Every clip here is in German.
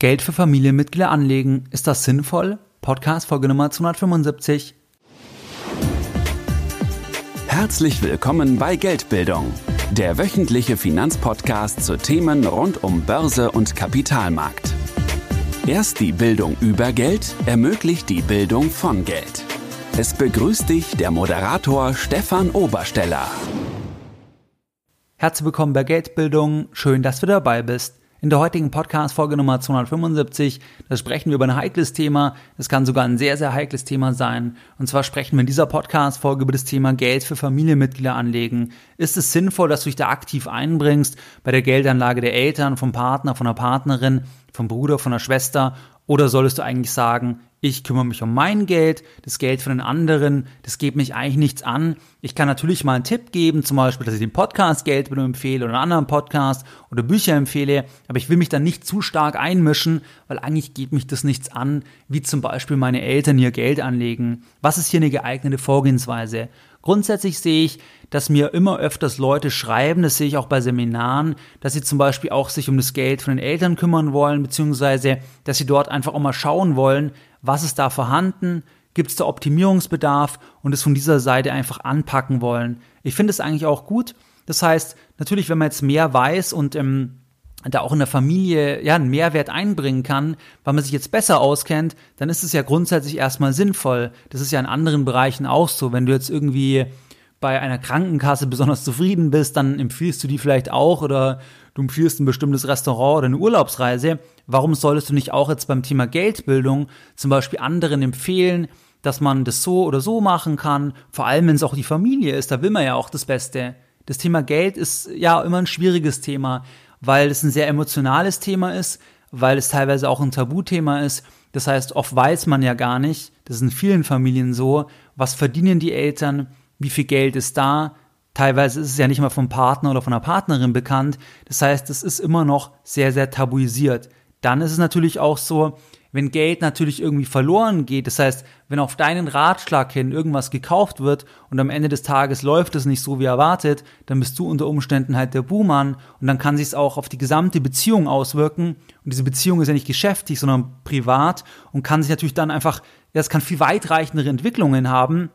Geld für Familienmitglieder anlegen, ist das sinnvoll? Podcast Folge Nummer 275. Herzlich willkommen bei Geldbildung, der wöchentliche Finanzpodcast zu Themen rund um Börse und Kapitalmarkt. Erst die Bildung über Geld ermöglicht die Bildung von Geld. Es begrüßt dich der Moderator Stefan Obersteller. Herzlich willkommen bei Geldbildung. Schön, dass du dabei bist. In der heutigen Podcast-Folge Nummer 275, da sprechen wir über ein heikles Thema. Es kann sogar ein sehr, sehr heikles Thema sein. Und zwar sprechen wir in dieser Podcast-Folge über das Thema Geld für Familienmitglieder anlegen. Ist es sinnvoll, dass du dich da aktiv einbringst bei der Geldanlage der Eltern, vom Partner, von der Partnerin, vom Bruder, von der Schwester? Oder solltest du eigentlich sagen, ich kümmere mich um mein Geld, das Geld von den anderen, das geht mich eigentlich nichts an. Ich kann natürlich mal einen Tipp geben, zum Beispiel, dass ich den Podcast Geld empfehle oder einen anderen Podcast oder Bücher empfehle, aber ich will mich dann nicht zu stark einmischen, weil eigentlich geht mich das nichts an, wie zum Beispiel meine Eltern ihr Geld anlegen. Was ist hier eine geeignete Vorgehensweise? Grundsätzlich sehe ich, dass mir immer öfters Leute schreiben, das sehe ich auch bei Seminaren, dass sie zum Beispiel auch sich um das Geld von den Eltern kümmern wollen, beziehungsweise dass sie dort einfach auch mal schauen wollen, was ist da vorhanden, gibt es da Optimierungsbedarf und es von dieser Seite einfach anpacken wollen. Ich finde es eigentlich auch gut. Das heißt, natürlich, wenn man jetzt mehr weiß und ähm, da auch in der Familie ja einen Mehrwert einbringen kann, weil man sich jetzt besser auskennt, dann ist es ja grundsätzlich erstmal sinnvoll. Das ist ja in anderen Bereichen auch so. Wenn du jetzt irgendwie bei einer Krankenkasse besonders zufrieden bist, dann empfiehlst du die vielleicht auch oder du empfiehlst ein bestimmtes Restaurant oder eine Urlaubsreise. Warum solltest du nicht auch jetzt beim Thema Geldbildung zum Beispiel anderen empfehlen, dass man das so oder so machen kann? Vor allem, wenn es auch die Familie ist, da will man ja auch das Beste. Das Thema Geld ist ja immer ein schwieriges Thema, weil es ein sehr emotionales Thema ist, weil es teilweise auch ein Tabuthema ist. Das heißt, oft weiß man ja gar nicht, das ist in vielen Familien so, was verdienen die Eltern, wie viel Geld ist da. Teilweise ist es ja nicht mal vom Partner oder von der Partnerin bekannt. Das heißt, es ist immer noch sehr, sehr tabuisiert. Dann ist es natürlich auch so, wenn Geld natürlich irgendwie verloren geht, das heißt, wenn auf deinen Ratschlag hin irgendwas gekauft wird und am Ende des Tages läuft es nicht so wie erwartet, dann bist du unter Umständen halt der Buhmann und dann kann sich es auch auf die gesamte Beziehung auswirken. Und diese Beziehung ist ja nicht geschäftlich, sondern privat und kann sich natürlich dann einfach, ja, es kann viel weitreichendere Entwicklungen haben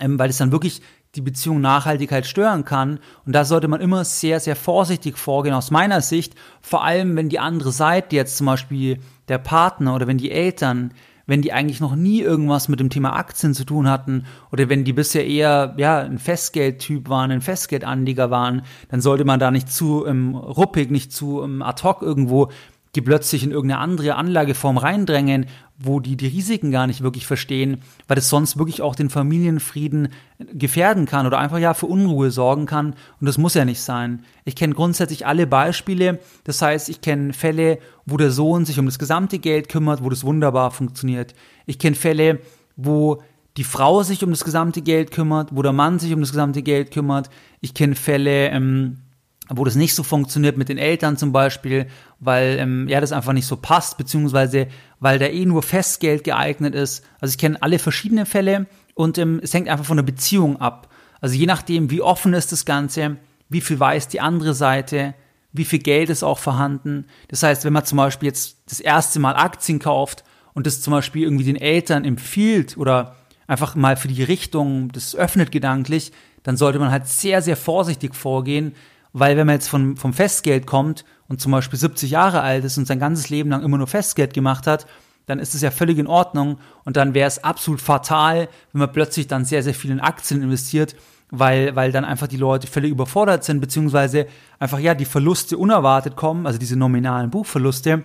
ähm, weil es dann wirklich die Beziehung Nachhaltigkeit stören kann. Und da sollte man immer sehr, sehr vorsichtig vorgehen aus meiner Sicht. Vor allem, wenn die andere Seite, jetzt zum Beispiel der Partner oder wenn die Eltern, wenn die eigentlich noch nie irgendwas mit dem Thema Aktien zu tun hatten oder wenn die bisher eher ja ein Festgeldtyp waren, ein Festgeldanleger waren, dann sollte man da nicht zu ähm, ruppig, nicht zu ähm, ad hoc irgendwo die plötzlich in irgendeine andere Anlageform reindrängen, wo die die Risiken gar nicht wirklich verstehen, weil es sonst wirklich auch den Familienfrieden gefährden kann oder einfach ja für Unruhe sorgen kann und das muss ja nicht sein. Ich kenne grundsätzlich alle Beispiele, das heißt, ich kenne Fälle, wo der Sohn sich um das gesamte Geld kümmert, wo das wunderbar funktioniert. Ich kenne Fälle, wo die Frau sich um das gesamte Geld kümmert, wo der Mann sich um das gesamte Geld kümmert. Ich kenne Fälle, ähm, wo das nicht so funktioniert mit den Eltern zum Beispiel, weil ähm, ja das einfach nicht so passt, beziehungsweise weil da eh nur Festgeld geeignet ist. Also ich kenne alle verschiedenen Fälle und ähm, es hängt einfach von der Beziehung ab. Also je nachdem, wie offen ist das Ganze, wie viel weiß die andere Seite, wie viel Geld ist auch vorhanden. Das heißt, wenn man zum Beispiel jetzt das erste Mal Aktien kauft und das zum Beispiel irgendwie den Eltern empfiehlt oder einfach mal für die Richtung, das öffnet gedanklich, dann sollte man halt sehr, sehr vorsichtig vorgehen, weil wenn man jetzt von, vom Festgeld kommt und zum Beispiel 70 Jahre alt ist und sein ganzes Leben lang immer nur Festgeld gemacht hat, dann ist es ja völlig in Ordnung und dann wäre es absolut fatal, wenn man plötzlich dann sehr, sehr viel in Aktien investiert, weil, weil dann einfach die Leute völlig überfordert sind, beziehungsweise einfach ja die Verluste unerwartet kommen, also diese nominalen Buchverluste.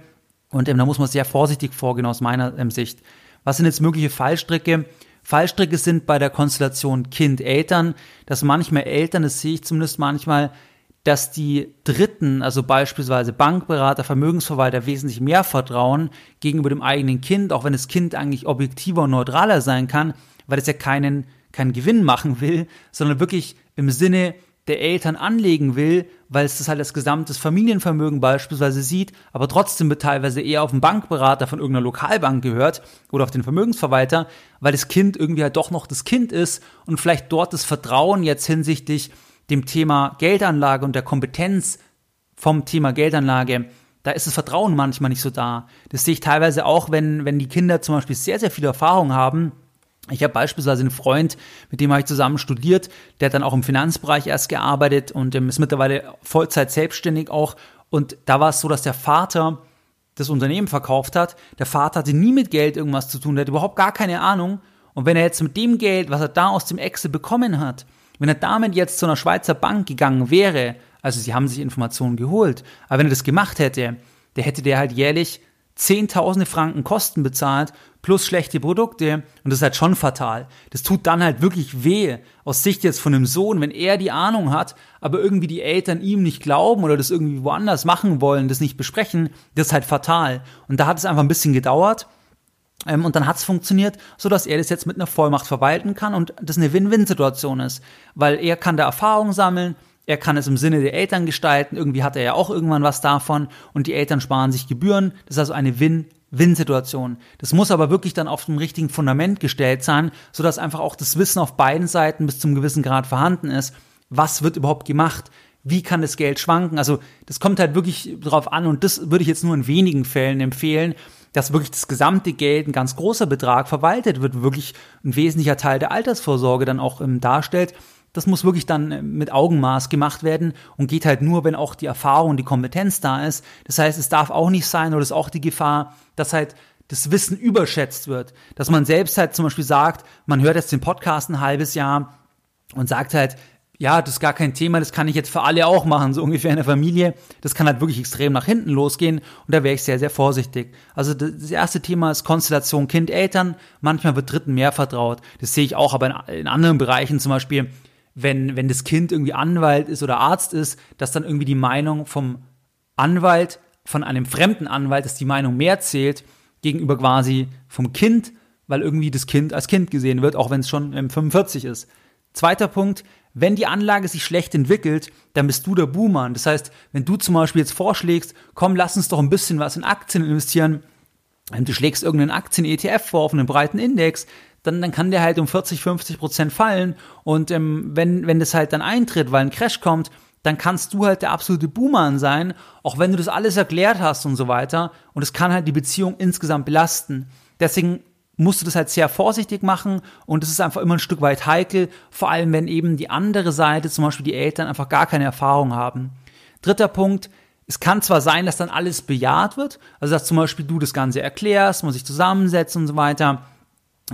Und ähm, da muss man sehr vorsichtig vorgehen aus meiner ähm, Sicht. Was sind jetzt mögliche Fallstricke? Fallstricke sind bei der Konstellation Kind-Eltern, dass manchmal Eltern, das sehe ich zumindest manchmal, dass die Dritten, also beispielsweise Bankberater, Vermögensverwalter, wesentlich mehr vertrauen gegenüber dem eigenen Kind, auch wenn das Kind eigentlich objektiver und neutraler sein kann, weil es ja keinen, keinen Gewinn machen will, sondern wirklich im Sinne der Eltern anlegen will, weil es das halt als gesamtes Familienvermögen beispielsweise sieht, aber trotzdem wird teilweise eher auf den Bankberater von irgendeiner Lokalbank gehört oder auf den Vermögensverwalter, weil das Kind irgendwie halt doch noch das Kind ist und vielleicht dort das Vertrauen jetzt hinsichtlich dem Thema Geldanlage und der Kompetenz vom Thema Geldanlage da ist das Vertrauen manchmal nicht so da. Das sehe ich teilweise auch, wenn, wenn die Kinder zum Beispiel sehr, sehr viel Erfahrung haben. Ich habe beispielsweise einen Freund, mit dem habe ich zusammen studiert, der hat dann auch im Finanzbereich erst gearbeitet und ist mittlerweile Vollzeit selbstständig auch. Und da war es so, dass der Vater das Unternehmen verkauft hat. Der Vater hatte nie mit Geld irgendwas zu tun, der hat überhaupt gar keine Ahnung. Und wenn er jetzt mit dem Geld, was er da aus dem Excel bekommen hat, wenn er damit jetzt zu einer Schweizer Bank gegangen wäre, also sie haben sich Informationen geholt, aber wenn er das gemacht hätte, der hätte der halt jährlich zehntausende Franken Kosten bezahlt plus schlechte Produkte und das ist halt schon fatal. Das tut dann halt wirklich weh aus Sicht jetzt von einem Sohn, wenn er die Ahnung hat, aber irgendwie die Eltern ihm nicht glauben oder das irgendwie woanders machen wollen, das nicht besprechen, das ist halt fatal. Und da hat es einfach ein bisschen gedauert und dann hat es funktioniert, so dass er das jetzt mit einer Vollmacht verwalten kann und das eine Win-Win-Situation ist, weil er kann da Erfahrung sammeln, er kann es im Sinne der Eltern gestalten, irgendwie hat er ja auch irgendwann was davon und die Eltern sparen sich Gebühren. Das ist also eine Win-Win-Situation. Das muss aber wirklich dann auf dem richtigen Fundament gestellt sein, so dass einfach auch das Wissen auf beiden Seiten bis zum gewissen Grad vorhanden ist. Was wird überhaupt gemacht? Wie kann das Geld schwanken? Also das kommt halt wirklich drauf an und das würde ich jetzt nur in wenigen Fällen empfehlen, dass wirklich das gesamte Geld, ein ganz großer Betrag verwaltet wird, wirklich ein wesentlicher Teil der Altersvorsorge dann auch ähm, darstellt. Das muss wirklich dann äh, mit Augenmaß gemacht werden und geht halt nur, wenn auch die Erfahrung die Kompetenz da ist. Das heißt, es darf auch nicht sein oder ist auch die Gefahr, dass halt das Wissen überschätzt wird. Dass man selbst halt zum Beispiel sagt, man hört jetzt den Podcast ein halbes Jahr und sagt halt, ja, das ist gar kein Thema, das kann ich jetzt für alle auch machen, so ungefähr in der Familie. Das kann halt wirklich extrem nach hinten losgehen und da wäre ich sehr, sehr vorsichtig. Also das erste Thema ist Konstellation Kind-Eltern. Manchmal wird Dritten mehr vertraut. Das sehe ich auch, aber in, anderen Bereichen zum Beispiel, wenn, wenn das Kind irgendwie Anwalt ist oder Arzt ist, dass dann irgendwie die Meinung vom Anwalt, von einem fremden Anwalt, dass die Meinung mehr zählt gegenüber quasi vom Kind, weil irgendwie das Kind als Kind gesehen wird, auch wenn es schon 45 ist. Zweiter Punkt, wenn die Anlage sich schlecht entwickelt, dann bist du der Boomer. Das heißt, wenn du zum Beispiel jetzt vorschlägst, komm, lass uns doch ein bisschen was in Aktien investieren, und du schlägst irgendeinen Aktien-ETF vor auf einen breiten Index, dann, dann kann der halt um 40, 50 Prozent fallen. Und ähm, wenn, wenn das halt dann eintritt, weil ein Crash kommt, dann kannst du halt der absolute Boomer sein, auch wenn du das alles erklärt hast und so weiter. Und es kann halt die Beziehung insgesamt belasten. Deswegen musst du das halt sehr vorsichtig machen und es ist einfach immer ein Stück weit heikel, vor allem wenn eben die andere Seite, zum Beispiel die Eltern, einfach gar keine Erfahrung haben. Dritter Punkt, es kann zwar sein, dass dann alles bejaht wird, also dass zum Beispiel du das Ganze erklärst, man sich zusammensetzt und so weiter,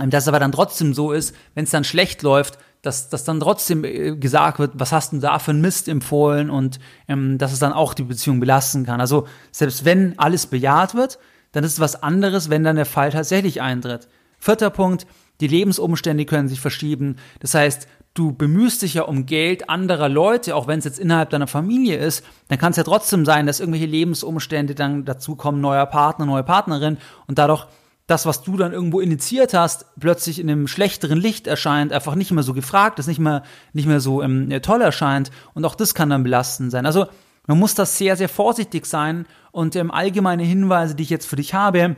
ähm, dass es aber dann trotzdem so ist, wenn es dann schlecht läuft, dass, dass dann trotzdem äh, gesagt wird, was hast du da für einen Mist empfohlen und ähm, dass es dann auch die Beziehung belasten kann. Also selbst wenn alles bejaht wird, dann ist es was anderes, wenn dann der Fall tatsächlich eintritt. Vierter Punkt, die Lebensumstände können sich verschieben. Das heißt, du bemühst dich ja um Geld anderer Leute, auch wenn es jetzt innerhalb deiner Familie ist, dann kann es ja trotzdem sein, dass irgendwelche Lebensumstände dann dazu kommen, neuer Partner, neue Partnerin und dadurch das, was du dann irgendwo initiiert hast, plötzlich in einem schlechteren Licht erscheint, einfach nicht mehr so gefragt ist, nicht mehr, nicht mehr so ähm, toll erscheint. Und auch das kann dann belastend sein. Also man muss da sehr, sehr vorsichtig sein. Und ähm, allgemeine Hinweise, die ich jetzt für dich habe,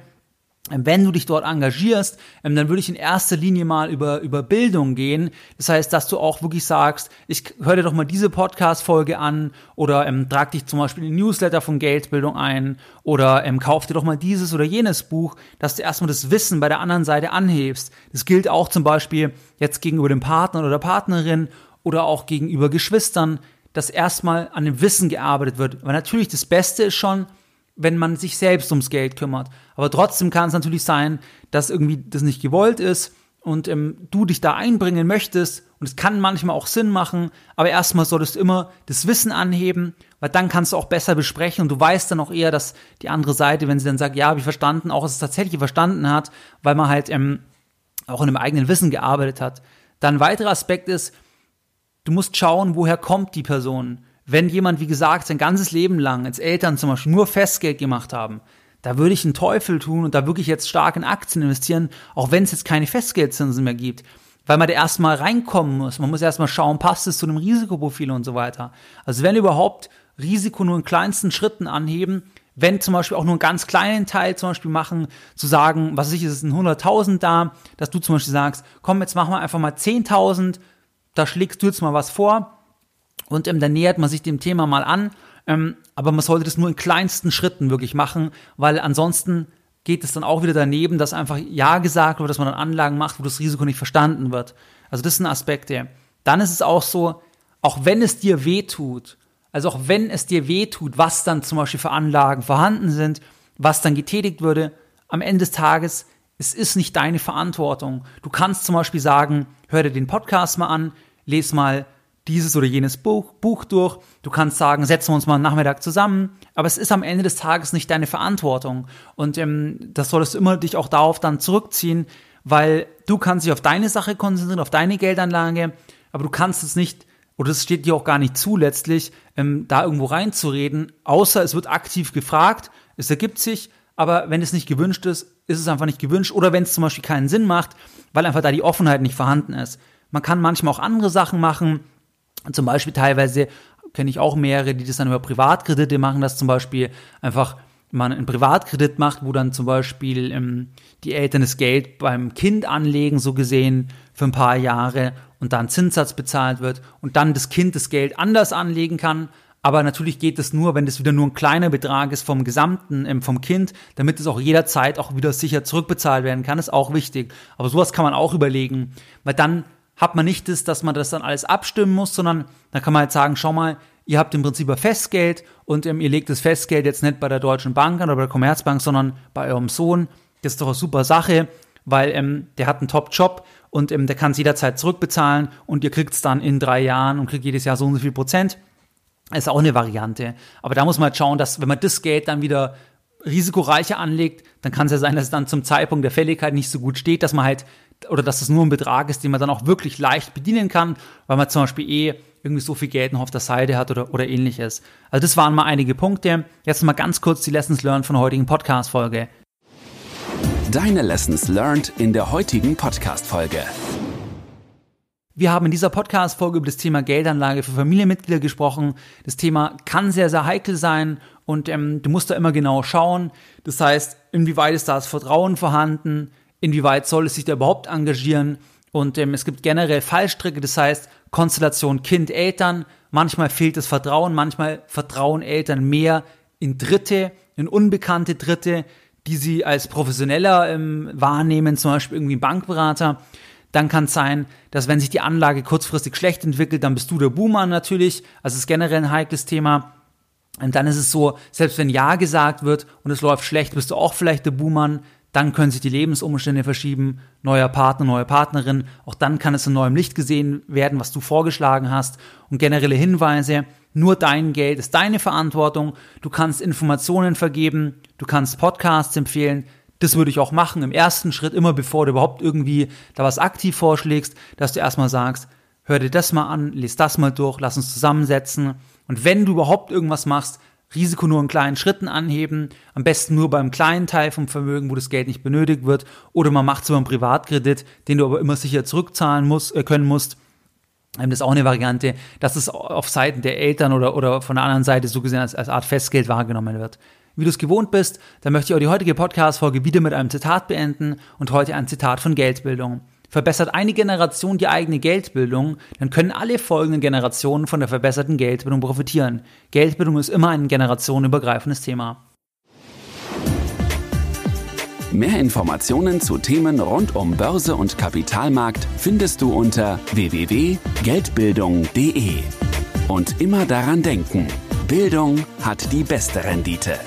wenn du dich dort engagierst, ähm, dann würde ich in erster Linie mal über, über Bildung gehen. Das heißt, dass du auch wirklich sagst, ich höre dir doch mal diese Podcast-Folge an oder ähm, trag dich zum Beispiel in den Newsletter von Geldbildung ein oder ähm, kauf dir doch mal dieses oder jenes Buch, dass du erstmal das Wissen bei der anderen Seite anhebst. Das gilt auch zum Beispiel jetzt gegenüber dem Partner oder der Partnerin oder auch gegenüber Geschwistern, dass erstmal an dem Wissen gearbeitet wird. Weil natürlich das Beste ist schon, wenn man sich selbst ums Geld kümmert. Aber trotzdem kann es natürlich sein, dass irgendwie das nicht gewollt ist und ähm, du dich da einbringen möchtest und es kann manchmal auch Sinn machen, aber erstmal solltest du immer das Wissen anheben, weil dann kannst du auch besser besprechen und du weißt dann auch eher, dass die andere Seite, wenn sie dann sagt, ja, habe ich verstanden, auch es tatsächlich verstanden hat, weil man halt ähm, auch in dem eigenen Wissen gearbeitet hat. Dann ein weiterer Aspekt ist, du musst schauen, woher kommt die Person wenn jemand, wie gesagt, sein ganzes Leben lang als Eltern zum Beispiel nur Festgeld gemacht haben, da würde ich einen Teufel tun und da wirklich jetzt stark in Aktien investieren, auch wenn es jetzt keine Festgeldzinsen mehr gibt. Weil man da erstmal reinkommen muss. Man muss erstmal schauen, passt es zu dem Risikoprofil und so weiter. Also wenn überhaupt Risiko nur in kleinsten Schritten anheben, wenn zum Beispiel auch nur einen ganz kleinen Teil zum Beispiel machen, zu sagen, was weiß ich, ist es ein 100.000 da, dass du zum Beispiel sagst, komm, jetzt machen wir einfach mal 10.000, da schlägst du jetzt mal was vor, und ähm, dann nähert man sich dem Thema mal an. Ähm, aber man sollte das nur in kleinsten Schritten wirklich machen, weil ansonsten geht es dann auch wieder daneben, dass einfach Ja gesagt wird, dass man dann Anlagen macht, wo das Risiko nicht verstanden wird. Also das sind Aspekte. Dann ist es auch so, auch wenn es dir weh tut, also auch wenn es dir weh tut, was dann zum Beispiel für Anlagen vorhanden sind, was dann getätigt würde, am Ende des Tages, es ist nicht deine Verantwortung. Du kannst zum Beispiel sagen, hör dir den Podcast mal an, lese mal dieses oder jenes Buch, Buch durch. Du kannst sagen, setzen wir uns mal am Nachmittag zusammen. Aber es ist am Ende des Tages nicht deine Verantwortung. Und ähm, das solltest du immer dich auch darauf dann zurückziehen, weil du kannst dich auf deine Sache konzentrieren, auf deine Geldanlage, aber du kannst es nicht, oder es steht dir auch gar nicht zu, letztlich, ähm, da irgendwo reinzureden, außer es wird aktiv gefragt, es ergibt sich, aber wenn es nicht gewünscht ist, ist es einfach nicht gewünscht. Oder wenn es zum Beispiel keinen Sinn macht, weil einfach da die Offenheit nicht vorhanden ist. Man kann manchmal auch andere Sachen machen, zum Beispiel teilweise kenne ich auch mehrere, die das dann über Privatkredite machen, dass zum Beispiel einfach man einen Privatkredit macht, wo dann zum Beispiel ähm, die Eltern das Geld beim Kind anlegen, so gesehen, für ein paar Jahre und dann Zinssatz bezahlt wird und dann das Kind das Geld anders anlegen kann. Aber natürlich geht das nur, wenn das wieder nur ein kleiner Betrag ist vom gesamten, ähm, vom Kind, damit es auch jederzeit auch wieder sicher zurückbezahlt werden kann, ist auch wichtig. Aber sowas kann man auch überlegen, weil dann hat man nicht das, dass man das dann alles abstimmen muss, sondern dann kann man halt sagen, schau mal, ihr habt im Prinzip ein Festgeld und ähm, ihr legt das Festgeld jetzt nicht bei der Deutschen Bank an oder bei der Commerzbank, sondern bei eurem Sohn. Das ist doch eine super Sache, weil ähm, der hat einen Top-Job und ähm, der kann es jederzeit zurückbezahlen und ihr kriegt es dann in drei Jahren und kriegt jedes Jahr so und so viel Prozent. Das ist auch eine Variante. Aber da muss man halt schauen, dass wenn man das Geld dann wieder risikoreicher anlegt, dann kann es ja sein, dass es dann zum Zeitpunkt der Fälligkeit nicht so gut steht, dass man halt oder dass es nur ein Betrag ist, den man dann auch wirklich leicht bedienen kann, weil man zum Beispiel eh irgendwie so viel Geld noch auf der Seite hat oder, oder ähnliches. Also das waren mal einige Punkte. Jetzt mal ganz kurz die Lessons Learned von der heutigen Podcast-Folge. Deine Lessons Learned in der heutigen Podcast-Folge. Wir haben in dieser Podcast-Folge über das Thema Geldanlage für Familienmitglieder gesprochen. Das Thema kann sehr, sehr heikel sein und ähm, du musst da immer genau schauen. Das heißt, inwieweit ist da das Vertrauen vorhanden? Inwieweit soll es sich da überhaupt engagieren. Und ähm, es gibt generell Fallstricke, das heißt Konstellation Kind-Eltern. Manchmal fehlt das Vertrauen, manchmal vertrauen Eltern mehr in Dritte, in unbekannte Dritte, die sie als professioneller ähm, wahrnehmen, zum Beispiel irgendwie Bankberater. Dann kann es sein, dass wenn sich die Anlage kurzfristig schlecht entwickelt, dann bist du der Boomer natürlich. Also es ist generell ein heikles Thema. Und dann ist es so, selbst wenn Ja gesagt wird und es läuft schlecht, bist du auch vielleicht der Boomer dann können sich die Lebensumstände verschieben, neuer Partner, neue Partnerin, auch dann kann es in neuem Licht gesehen werden, was du vorgeschlagen hast. Und generelle Hinweise, nur dein Geld ist deine Verantwortung, du kannst Informationen vergeben, du kannst Podcasts empfehlen, das würde ich auch machen im ersten Schritt, immer bevor du überhaupt irgendwie da was aktiv vorschlägst, dass du erstmal sagst, hör dir das mal an, lese das mal durch, lass uns zusammensetzen. Und wenn du überhaupt irgendwas machst, Risiko nur in kleinen Schritten anheben, am besten nur beim kleinen Teil vom Vermögen, wo das Geld nicht benötigt wird, oder man macht es über einen Privatkredit, den du aber immer sicher zurückzahlen musst, äh, können musst. Ähm, das ist auch eine Variante, dass es auf Seiten der Eltern oder, oder von der anderen Seite so gesehen als, als Art Festgeld wahrgenommen wird. Wie du es gewohnt bist, dann möchte ich auch die heutige Podcast-Folge wieder mit einem Zitat beenden und heute ein Zitat von Geldbildung. Verbessert eine Generation die eigene Geldbildung, dann können alle folgenden Generationen von der verbesserten Geldbildung profitieren. Geldbildung ist immer ein generationenübergreifendes Thema. Mehr Informationen zu Themen rund um Börse und Kapitalmarkt findest du unter www.geldbildung.de. Und immer daran denken, Bildung hat die beste Rendite.